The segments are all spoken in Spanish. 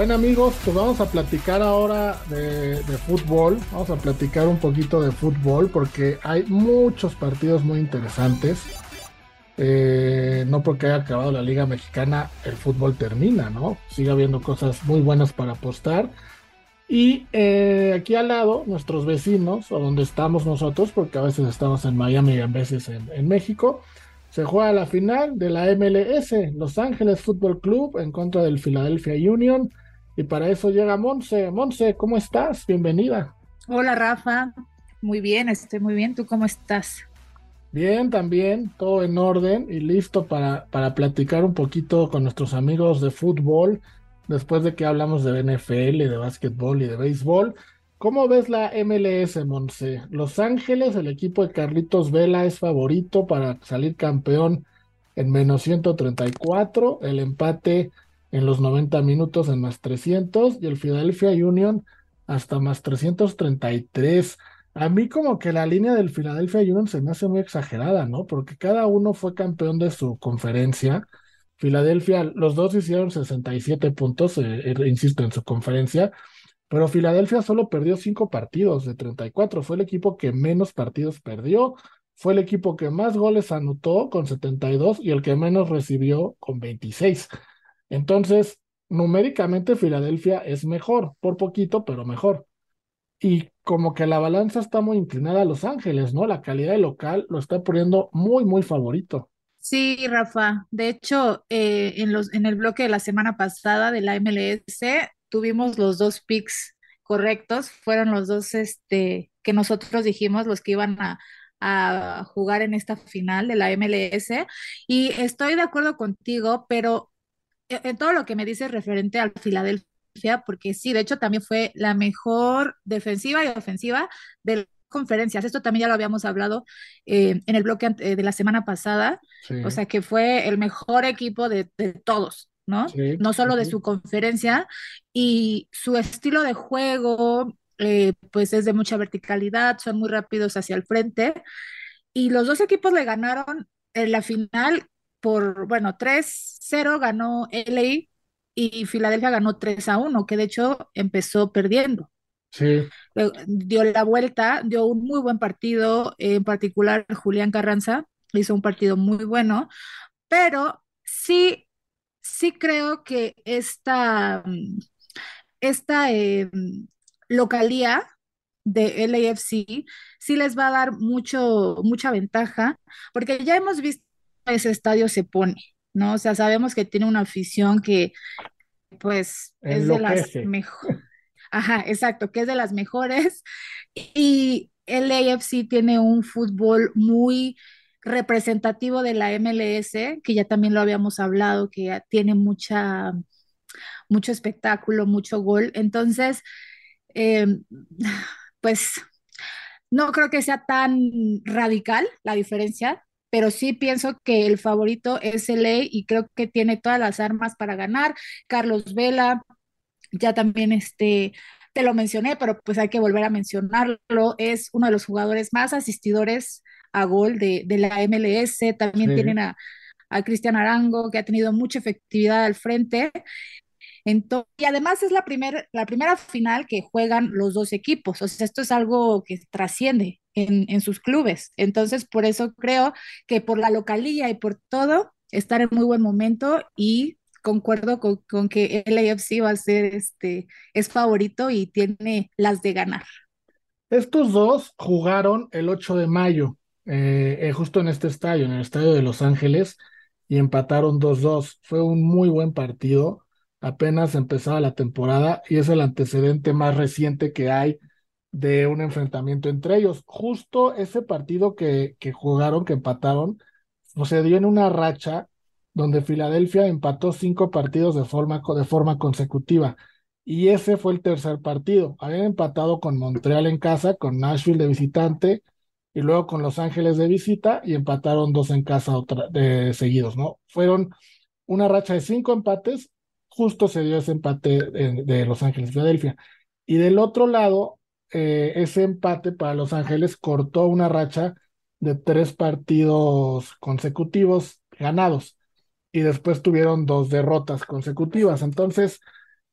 Bueno amigos, pues vamos a platicar ahora de, fútbol, vamos a platicar un poquito de fútbol porque hay muchos partidos muy interesantes. Eh, no porque haya acabado la Liga Mexicana, el fútbol termina, ¿no? Sigue habiendo cosas muy buenas para apostar. Y eh, aquí al lado, nuestros vecinos, o donde estamos nosotros, porque a veces estamos en Miami y a veces en, en México, se juega la final de la MLS, Los Ángeles Fútbol Club en contra del Philadelphia Union. Y para eso llega Monse. Monse, ¿cómo estás? Bienvenida. Hola Rafa, muy bien, estoy muy bien. ¿Tú cómo estás? Bien, también, todo en orden y listo para, para platicar un poquito con nuestros amigos de fútbol, después de que hablamos de NFL, de básquetbol y de béisbol. ¿Cómo ves la MLS, Monse? Los Ángeles, el equipo de Carlitos Vela es favorito para salir campeón en menos 134, el empate en los 90 minutos en más 300 y el Philadelphia Union hasta más 333. A mí como que la línea del Philadelphia Union se me hace muy exagerada, ¿no? Porque cada uno fue campeón de su conferencia. Filadelfia, los dos hicieron 67 puntos, eh, eh, insisto, en su conferencia, pero Filadelfia solo perdió cinco partidos de 34. Fue el equipo que menos partidos perdió. Fue el equipo que más goles anotó con 72 y el que menos recibió con 26. Entonces, numéricamente Filadelfia es mejor, por poquito, pero mejor. Y como que la balanza está muy inclinada a Los Ángeles, ¿no? La calidad del local lo está poniendo muy, muy favorito. Sí, Rafa. De hecho, eh, en, los, en el bloque de la semana pasada de la MLS, tuvimos los dos picks correctos, fueron los dos este, que nosotros dijimos, los que iban a, jugar en esta final de la MLS. Y estoy de acuerdo contigo, pero en todo lo que me dices referente al Filadelfia, porque sí, de hecho también fue la mejor defensiva y ofensiva de las conferencias. Esto también ya lo habíamos hablado eh, en el bloque de la semana pasada. O sea que fue el mejor equipo de, de todos. ¿no? no solo de su conferencia y su estilo de juego, eh, pues es de mucha verticalidad, son muy rápidos hacia el frente y los dos equipos le ganaron en la final por, bueno, 3-0 ganó LA y Filadelfia ganó 3 a 1, que de hecho empezó perdiendo. Sí. Dio la vuelta, dio un muy buen partido, en particular Julián Carranza hizo un partido muy bueno, pero sí sí creo que esta, esta eh, localía de LAFC sí les va a dar mucho, mucha ventaja, porque ya hemos visto ese estadio se pone, ¿no? O sea, sabemos que tiene una afición que, pues, es de las mejores. Ajá, exacto, que es de las mejores. Y LAFC tiene un fútbol muy representativo de la MLS, que ya también lo habíamos hablado, que tiene mucha, mucho espectáculo, mucho gol. Entonces, eh, pues no creo que sea tan radical la diferencia, pero sí pienso que el favorito es LA y creo que tiene todas las armas para ganar. Carlos Vela, ya también este, te lo mencioné, pero pues hay que volver a mencionarlo, es uno de los jugadores más asistidores a gol de, la MLS, también tienen a, Cristian Arango, que ha tenido mucha efectividad al frente. Y además es la, primer, la primera final que juegan los dos equipos, o sea, esto es algo que trasciende en, sus clubes. Entonces, por eso creo que por la localía y por todo, estar en muy buen momento y concuerdo con, con, que el AFC va a ser este es favorito y tiene las de ganar. Estos dos jugaron el 8 de mayo eh, eh, justo en este estadio, en el estadio de Los Ángeles, y empataron 2-2. Fue un muy buen partido. Apenas empezaba la temporada y es el antecedente más reciente que hay de un enfrentamiento entre ellos. Justo ese partido que, que jugaron, que empataron, sucedió en una racha donde Filadelfia empató cinco partidos de forma, de forma consecutiva. Y ese fue el tercer partido. Habían empatado con Montreal en casa, con Nashville de visitante, y luego con Los Ángeles de visita y empataron dos en casa otra, de seguidos, ¿no? Fueron una racha de cinco empates, justo se dio ese empate de, Los Ángeles, Filadelfia. Y del otro lado, eh, ese empate para Los Ángeles cortó una racha de tres partidos consecutivos ganados y después tuvieron dos derrotas consecutivas. Entonces,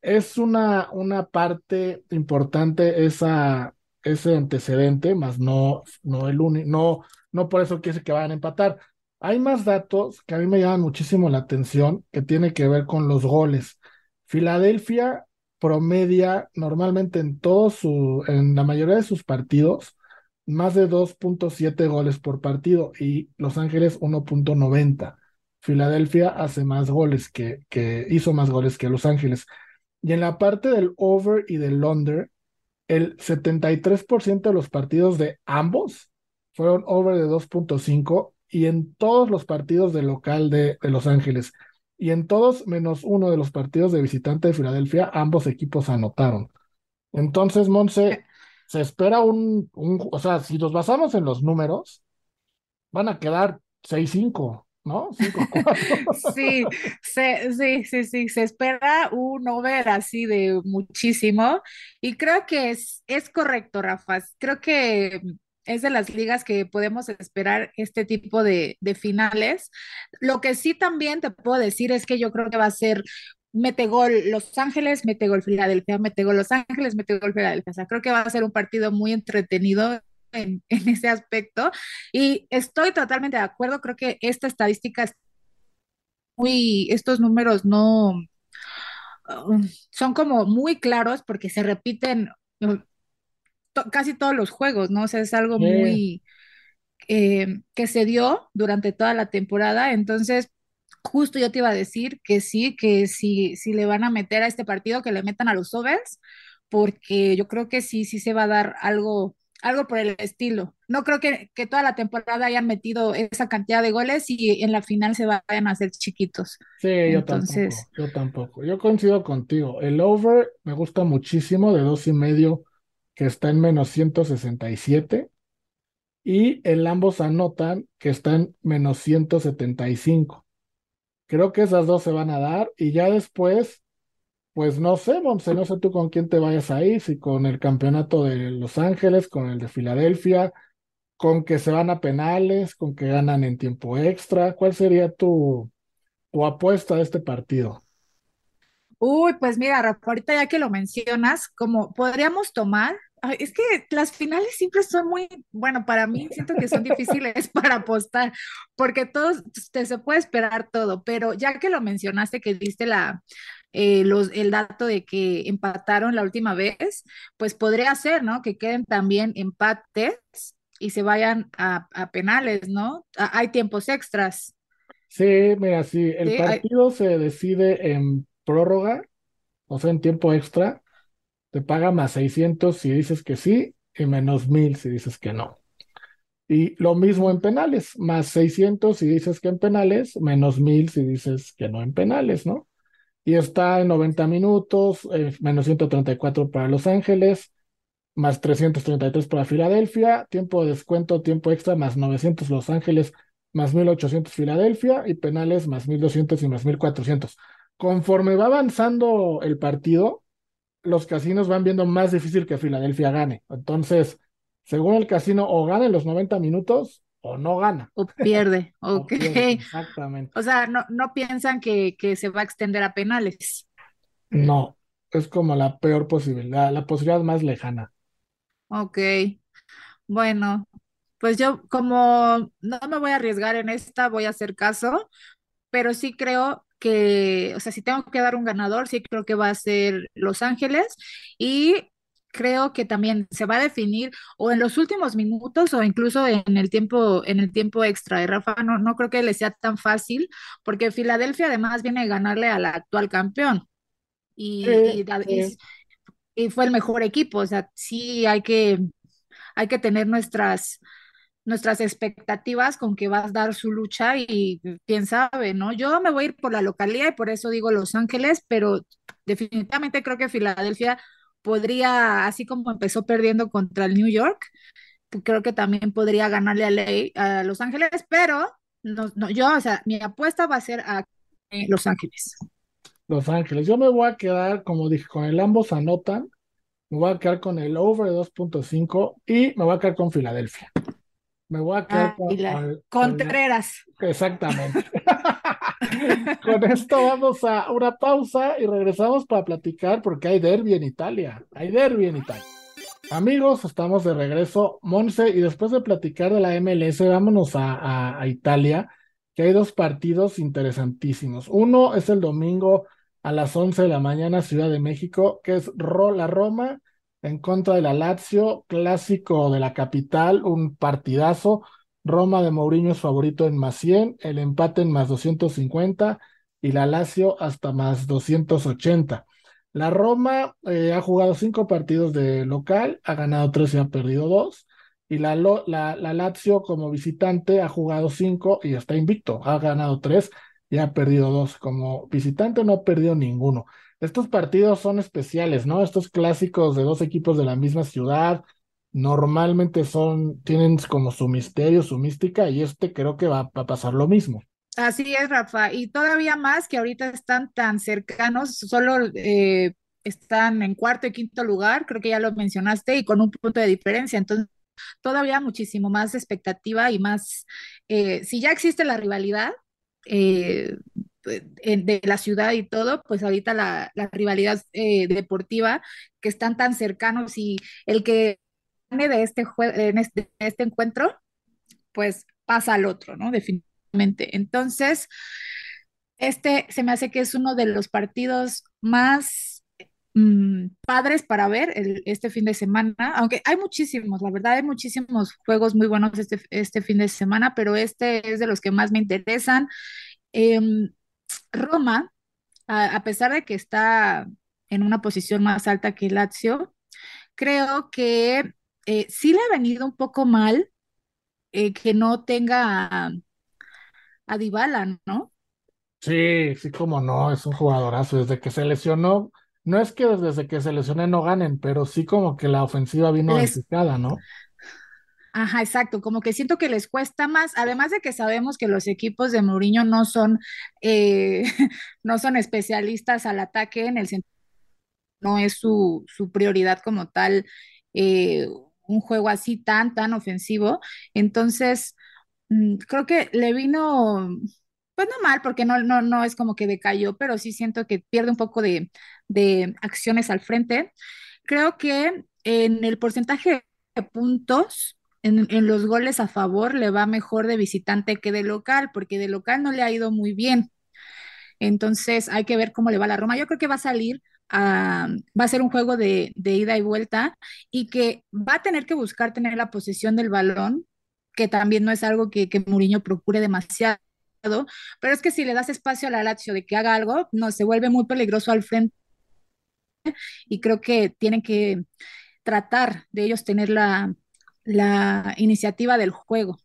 es una, una parte importante esa, ese antecedente, más no, no el único, no, no por eso quiere que vayan a empatar. Hay más datos que a mí me llaman muchísimo la atención que tiene que ver con los goles. Filadelfia promedia normalmente en todos su, en la mayoría de sus partidos, más de 2.7 goles por partido y Los Ángeles 1.90. Filadelfia hace más goles que, que hizo más goles que Los Ángeles. Y en la parte del over y del under, el 73% de los partidos de ambos fueron over de 2.5 y en todos los partidos de local de, de Los Ángeles y en todos menos uno de los partidos de visitante de Filadelfia, ambos equipos anotaron. Entonces, Monse, se espera un, un, o sea, si nos basamos en los números, van a quedar 6-5, ¿no? 5-4. Sí, sí, sí, sí, se espera un over así de muchísimo y creo que es, es correcto, Rafa. Creo que es de las ligas que podemos esperar este tipo de, de finales. Lo que sí también te puedo decir es que yo creo que va a ser mete gol Los Ángeles, mete gol Filadelfia, mete gol Los Ángeles, mete gol Filadelfia. O sea, creo que va a ser un partido muy entretenido en, en, ese aspecto. Y estoy totalmente de acuerdo, creo que esta estadística es muy, estos números no uh, son como muy claros porque se repiten uh, to casi todos los juegos, ¿no? O sea, es algo muy eh, que se dio durante toda la temporada. Entonces, justo yo te iba a decir que sí, que si, si le van a meter a este partido, que le metan a los overs, porque yo creo que sí, sí se va a dar algo, algo por el estilo. No creo que, que toda la temporada hayan metido esa cantidad de goles y en la final se vayan a hacer chiquitos. Sí, yo Entonces, tampoco, yo tampoco. Yo coincido contigo. El over me gusta muchísimo de dos y medio, que está en menos 167, y el ambos anotan, que está en menos 175. Creo que esas dos se van a dar, y ya después, pues no sé, Monse, no sé tú con quién te vayas ahí, si con el campeonato de Los Ángeles, con el de Filadelfia, con que se van a penales, con que ganan en tiempo extra. ¿Cuál sería tu, tu apuesta de este partido? Uy, pues mira, Rafa, ahorita ya que lo mencionas, como podríamos tomar, es que las finales siempre son muy, bueno, para mí siento que son difíciles para apostar, porque todos, te, se puede esperar todo, pero ya que lo mencionaste, que diste la, eh, los, el dato de que empataron la última vez, pues podría ser, ¿no? Que queden también empates y se vayan a, a penales, ¿no? A- hay tiempos extras, Sí, mira, el ¿sí? Hay, partido se decide en prórroga, o sea, en tiempo extra, te paga más 600 si dices que sí y menos 1000 si dices que no. Y lo mismo en penales, más 600 si dices que en penales, menos 1000 si dices que no en penales, ¿no? Y está en 90 minutos, eh, menos 134 para Los Ángeles, más 333 para Filadelfia, tiempo de descuento, tiempo extra, más 900 Los Ángeles, más 1800 Filadelfia y penales más 1200 y más 1400. Conforme va avanzando el partido, los casinos van viendo más difícil que Filadelfia gane. Entonces, según el casino, o gana en los 90 minutos o no gana, o pierde, o ok. pierde. Exactamente. O sea, no, no piensan que, que se va a extender a penales. No, es como la peor posibilidad, la posibilidad más lejana. Ok, bueno, pues yo como no me voy a arriesgar en esta, voy a hacer caso, pero sí creo que, o sea, si tengo que dar un ganador, sí creo que va a ser Los Ángeles y creo que también se va a definir o en los últimos minutos o incluso en el tiempo, en el tiempo extra. Y Rafa, no, no creo que le sea tan fácil porque Filadelfia además viene a ganarle al actual campeón y, Sí, y, da- y sí. y fue el mejor equipo, o sea, sí hay que, hay que tener nuestras, nuestras expectativas con que vas a dar su lucha y quién sabe, ¿no? Yo me voy a ir por la localía y por eso digo Los Ángeles, pero definitivamente creo que Filadelfia podría, así como empezó perdiendo contra el New York, creo que también podría ganarle a, Ley- a Los Ángeles, pero no, no, yo, o sea, mi apuesta va a ser a Los Ángeles. Los Ángeles. Yo me voy a quedar, como dije, con el ambos anotan. Me voy a quedar con el over de 2.5 y me voy a quedar con Filadelfia. Me voy a quedar con, Contreras. exactamente. con esto vamos a una pausa y regresamos para platicar porque hay derby en Italia. Hay derby en Italia. Amigos, estamos de regreso. Monse, y después de platicar de la MLS, vámonos a, a Italia, que hay dos partidos interesantísimos. Uno es el domingo a las 11 de la mañana, Ciudad de México, que es la Roma en contra de la Lazio, clásico de la capital, un partidazo. Roma de Mourinho es favorito en más 100, el empate en más 250 y la Lazio hasta más 280. La Roma eh, ha jugado cinco partidos de local, ha ganado tres y ha perdido dos. Y la, la, la Lazio como visitante ha jugado cinco y está invicto, ha ganado tres y ha perdido dos. Como visitante no ha perdido ninguno. Estos partidos son especiales, ¿no? Estos clásicos de dos equipos de la misma ciudad, normalmente son, tienen como su misterio, su mística, y este creo que va, a pasar lo mismo. Así es, Rafa, y todavía más que ahorita están tan cercanos, solo eh, están en cuarto y quinto lugar, creo que ya lo mencionaste, y con un punto de diferencia, entonces todavía muchísimo más expectativa y más, eh, si ya existe la rivalidad, eh, de la ciudad y todo, pues ahorita la, rivalidad eh, deportiva que están tan cercanos y el que gane de este, en este, este encuentro, pues pasa al otro, ¿no? Definitivamente. Entonces, este se me hace que es uno de los partidos más mm, padres para ver este fin de semana, aunque hay muchísimos, la verdad hay muchísimos juegos muy buenos este, este fin de semana, pero este es de los que más me interesan. Em, Roma, a, pesar de que está en una posición más alta que Lazio, creo que eh, sí le ha venido un poco mal eh, que no tenga a, a Dybala, ¿no? Sí, sí, como no, es un jugadorazo. Desde que se lesionó, no es que desde que se lesioné no ganen, pero sí como que la ofensiva vino Les... ¿no? Ajá, exacto, como que siento que les cuesta más, además de que sabemos que los equipos de Mourinho no son, eh, no son especialistas al ataque en el sentido, no es su, su prioridad como tal, eh, un juego así tan, tan ofensivo. Entonces, mm, creo que le vino, pues no mal, porque no, no, no es como que decayó, pero sí siento que pierde un poco de, de acciones al frente. Creo que en el porcentaje de puntos, en, los goles a favor le va mejor de visitante que de local, porque de local no le ha ido muy bien. Entonces hay que ver cómo le va a la Roma. Yo creo que va a salir, a, va a ser un juego de, ida y vuelta y que va a tener que buscar tener la posesión del balón, que también no es algo que, que procure demasiado. Pero es que si le das espacio a la Lazio de que haga algo, no se vuelve muy peligroso al frente y creo que tienen que tratar de ellos tener la, la iniciativa del juego.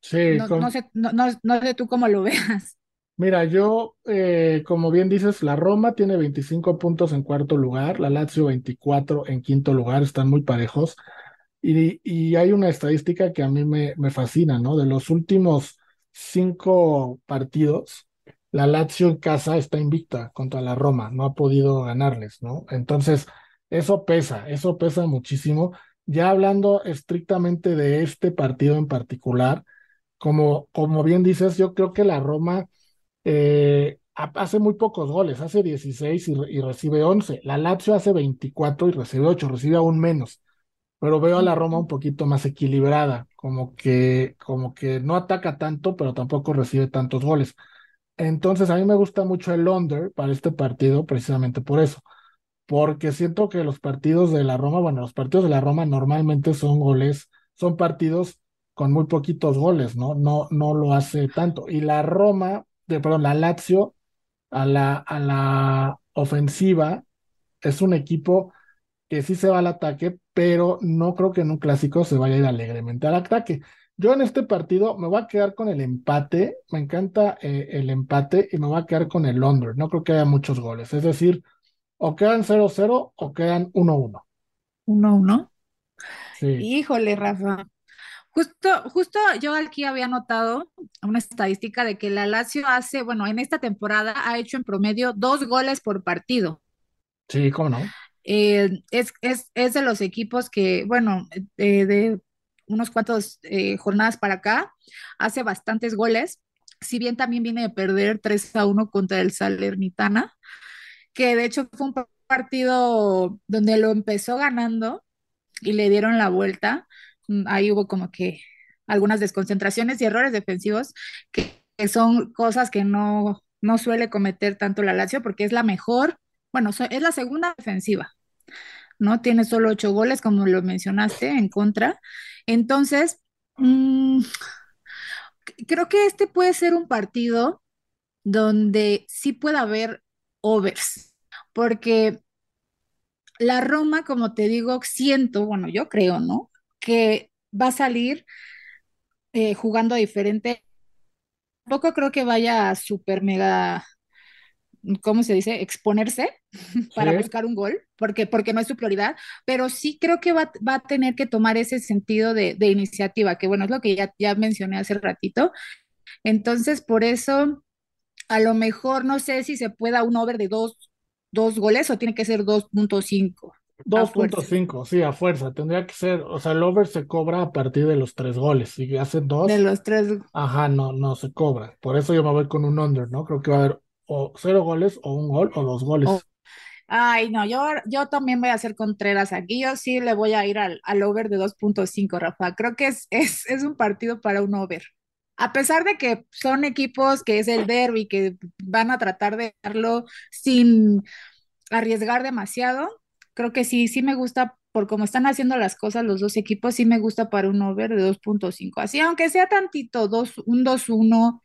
Sí, no, sé, no, sé tú cómo lo veas. Mira, yo, eh, como bien dices, la Roma tiene 25 puntos en cuarto lugar, la Lazio 24 en quinto lugar, están muy parejos. Y, y hay una estadística que a mí me, me, fascina, ¿no? De los últimos cinco partidos, la Lazio en casa está invicta contra la Roma, no ha podido ganarles, ¿no? Entonces, eso pesa, eso pesa muchísimo. Ya hablando estrictamente de este partido en particular, como, como bien dices, yo creo que la Roma eh, hace muy pocos goles, hace 16 y, recibe 11. La Lazio hace 24 y recibe 8, recibe aún menos. Pero veo a la Roma un poquito más equilibrada, como que, como que no ataca tanto, pero tampoco recibe tantos goles. Entonces, a mí me gusta mucho el under para este partido, precisamente por eso porque siento que los partidos de la Roma, bueno, los partidos de la Roma normalmente son goles, son partidos con muy poquitos goles, ¿no? No, no lo hace tanto. Y la Roma, de, perdón, la Lazio a la, a la ofensiva es un equipo que sí se va al ataque, pero no creo que en un clásico se vaya a ir alegremente al ataque. Yo en este partido me voy a quedar con el empate, me encanta eh, el empate y me voy a quedar con el under. No creo que haya muchos goles, es decir, o quedan 0-0 o quedan 1-1. 1-1. Sí. Híjole, Rafa. Justo, justo yo aquí había notado una estadística de que la Lazio hace, bueno, en esta temporada ha hecho en promedio dos goles por partido. Sí, ¿cómo no? Eh, es, es, es, de los equipos que, bueno, de, unos cuantos eh, jornadas para acá, hace bastantes goles, si bien también viene de perder 3 a 1 contra el Salernitana, que de hecho fue un partido donde lo empezó ganando y le dieron la vuelta. Mm, ahí hubo como que algunas desconcentraciones y errores defensivos que, son cosas que no, no suele cometer tanto la Lazio porque es la mejor, bueno, es la segunda defensiva, ¿no? Tiene solo ocho goles, como lo mencionaste, en contra. Entonces, mmm, creo que este puede ser un partido donde sí puede haber overs, porque la Roma, como te digo, siento, bueno, yo creo, ¿no? Que va a salir eh, jugando diferente. Tampoco creo que vaya a super mega, ¿cómo se dice? Exponerse para buscar un gol, porque, porque no es su prioridad, pero sí creo que va, a tener que tomar ese sentido de, iniciativa, que bueno, es lo que ya, ya mencioné hace ratito. Entonces, por eso, a lo mejor no sé si se pueda un over de dos, dos goles o tiene que ser 2.5. 2.5, sí, a fuerza. Tendría que ser, o sea, el over se cobra a partir de los tres goles. Si hace dos. De los tres. Ajá, no, no se cobra. Por eso yo me voy con un under, ¿no? Creo que va a haber o cero goles o un gol o dos goles. Ay, no, yo, yo también voy a hacer Contreras aquí. Yo sí le voy a ir al, al over de 2.5, Rafa. Creo que es, es, es un partido para un over. A pesar de que son equipos que es el derby, que van a tratar de darlo sin arriesgar demasiado, creo que sí, sí me gusta por cómo están haciendo las cosas los dos equipos, sí me gusta para un over de 2.5. Así, aunque sea tantito, dos, un 2-1,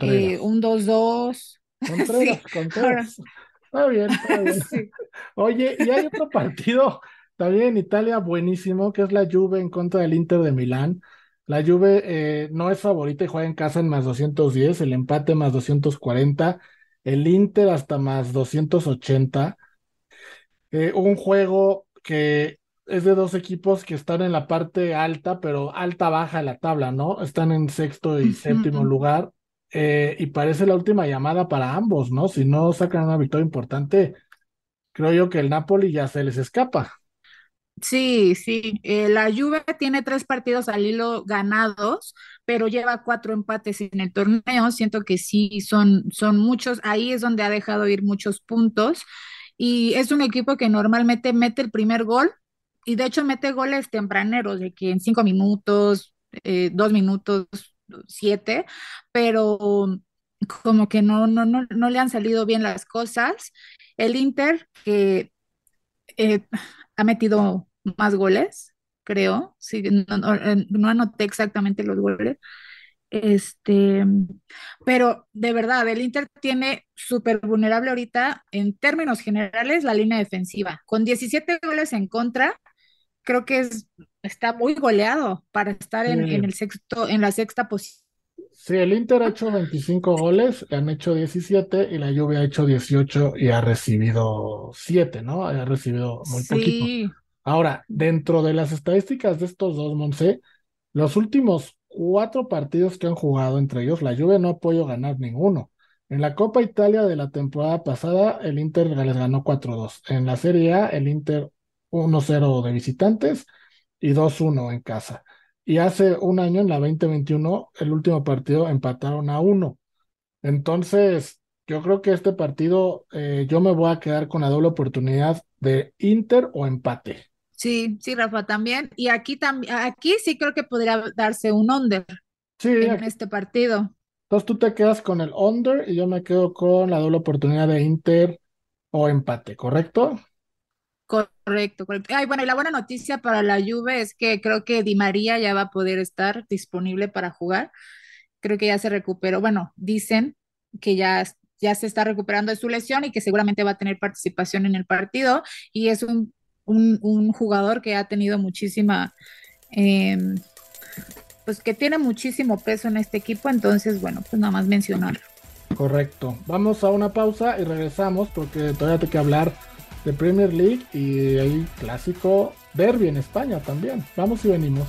eh, un 2-2. Contreras, sí. Contreras. Está bien, está bien. Oye, y hay otro partido también en Italia buenísimo, que es la Juve en contra del Inter de Milán. La Juve eh, no es favorita y juega en casa en más 210, el empate más 240, el Inter hasta más 280. Eh, un juego que es de dos equipos que están en la parte alta, pero alta baja de la tabla, ¿no? Están en sexto y séptimo lugar. Eh, y parece la última llamada para ambos, ¿no? Si no sacan una victoria importante, creo yo que el Napoli ya se les escapa. Sí, sí. Eh, la Juve tiene tres partidos al hilo ganados, pero lleva cuatro empates en el torneo. Siento que sí son, son muchos. Ahí es donde ha dejado ir muchos puntos y es un equipo que normalmente mete el primer gol y de hecho mete goles tempraneros, de que en cinco minutos, eh, dos minutos, siete, pero como que no, no, no, no le han salido bien las cosas. El Inter, que eh, ha metido más goles, creo, sí, no, no anoté exactamente los goles, este, pero de verdad, el Inter tiene súper vulnerable ahorita en términos generales la línea defensiva. Con 17 goles en contra, creo que es, está muy goleado para estar en, el sexto, en la sexta posición. Sí, el Inter ha hecho 25 goles, han hecho 17 y la Juve ha hecho 18 y ha recibido 7, ¿no? Ha recibido muy poquito. Ahora, dentro de las estadísticas de estos dos, Monse, los últimos cuatro partidos que han jugado entre ellos, la Juve no ha podido ganar ninguno. En la Copa Italia de la temporada pasada, el Inter les ganó 4-2. En la Serie A, el Inter 1-0 de visitantes y 2-1 en casa. Y hace un año, en la 2021, el último partido empataron a 1. Entonces, yo creo que este partido, eh, yo me voy a quedar con la doble oportunidad de Inter o empate. Sí, sí, Rafa, también. Y aquí también, aquí sí creo que podría darse un under sí, en este partido. Entonces tú te quedas con el under y yo me quedo con la doble oportunidad de Inter o empate, ¿correcto? Correcto, correcto. Ay, bueno, y la buena noticia para la Juve es que creo que Di María ya va a poder estar disponible para jugar. Creo que ya se recuperó. Bueno, dicen que ya, ya se está recuperando de su lesión y que seguramente va a tener participación en el partido. Y es un un, jugador que ha tenido muchísima, em, pues que tiene muchísimo peso en este equipo, entonces bueno, pues nada más mencionarlo. Correcto. Vamos a una pausa y regresamos porque todavía tengo que hablar de Premier League y hay clásico derby en España también. Vamos y venimos.